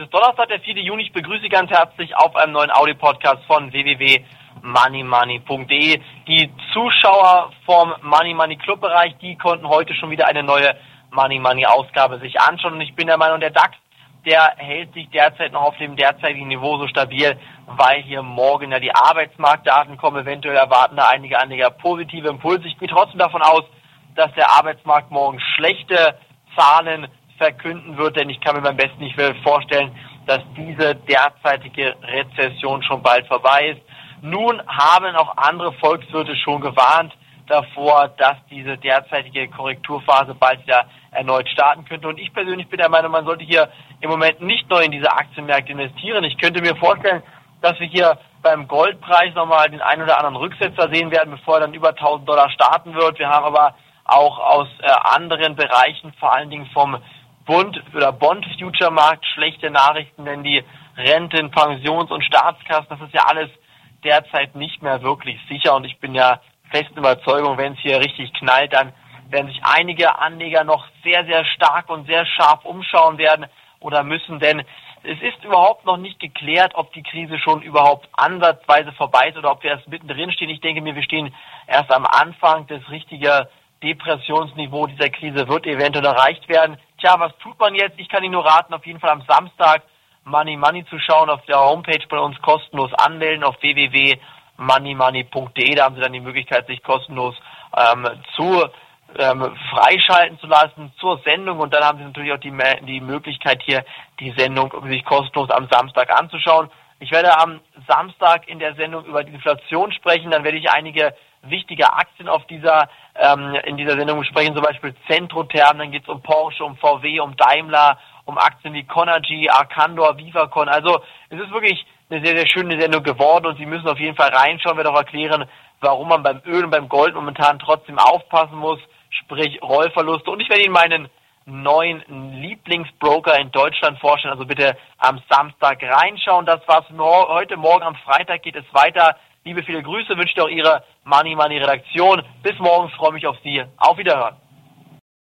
Ist Donnerstag, der 4. Juni. Ich begrüße Sie ganz herzlich auf einem neuen Audio-Podcast von www.moneymoney.de. Die Zuschauer vom Money Money Club Bereich, die konnten heute schon wieder eine neue Money Money Ausgabe sich anschauen. Und ich bin der Meinung, der DAX, der hält sich derzeit noch auf dem derzeitigen Niveau so stabil, weil hier morgen ja die Arbeitsmarktdaten kommen. Eventuell erwarten da einige Anleger positive Impulse. Ich gehe trotzdem davon aus, dass der Arbeitsmarkt morgen schlechte Zahlen verkünden wird, denn ich kann mir beim besten nicht vorstellen, dass diese derzeitige Rezession schon bald vorbei ist. Nun haben auch andere Volkswirte schon gewarnt davor, dass diese derzeitige Korrekturphase bald wieder erneut starten könnte. Und ich persönlich bin der Meinung, man sollte hier im Moment nicht neu in diese Aktienmärkte investieren. Ich könnte mir vorstellen, dass wir hier beim Goldpreis nochmal den einen oder anderen Rücksetzer sehen werden, bevor er dann über 1000 Dollar starten wird. Wir haben aber auch aus äh, anderen Bereichen, vor allen Dingen vom Bund oder Bond-Future-Markt schlechte Nachrichten, denn die Renten, Pensions- und Staatskassen, das ist ja alles derzeit nicht mehr wirklich sicher und ich bin ja festen Überzeugung, wenn es hier richtig knallt, dann werden sich einige Anleger noch sehr, sehr stark und sehr scharf umschauen werden oder müssen, denn es ist überhaupt noch nicht geklärt, ob die Krise schon überhaupt ansatzweise vorbei ist oder ob wir erst mittendrin stehen. Ich denke mir, wir stehen erst am Anfang. Das richtige Depressionsniveau dieser Krise wird eventuell erreicht werden. Tja, was tut man jetzt? Ich kann Ihnen nur raten, auf jeden Fall am Samstag Money Money zu schauen, auf der Homepage bei uns kostenlos anmelden auf www.moneymoney.de. Da haben Sie dann die Möglichkeit, sich kostenlos ähm, zu ähm, freischalten zu lassen zur Sendung und dann haben Sie natürlich auch die, die Möglichkeit hier die Sendung sich kostenlos am Samstag anzuschauen. Ich werde am Samstag in der Sendung über die Inflation sprechen, dann werde ich einige wichtige Aktien auf dieser ähm, in dieser Sendung besprechen, zum Beispiel Centrotherm, dann geht es um Porsche, um VW, um Daimler, um Aktien wie Conergy, Arcandor, Vivacon. Also es ist wirklich eine sehr, sehr schöne Sendung geworden und Sie müssen auf jeden Fall reinschauen, werde auch erklären, warum man beim Öl und beim Gold momentan trotzdem aufpassen muss, sprich Rollverluste. Und ich werde Ihnen meinen neuen Lieblingsbroker in Deutschland vorstellen. Also bitte am Samstag reinschauen. Das war's heute. Morgen am Freitag geht es weiter Liebe, viele Grüße, wünsche dir auch Ihre Money Money Redaktion. Bis morgen, freue mich auf Sie. Auf Wiederhören.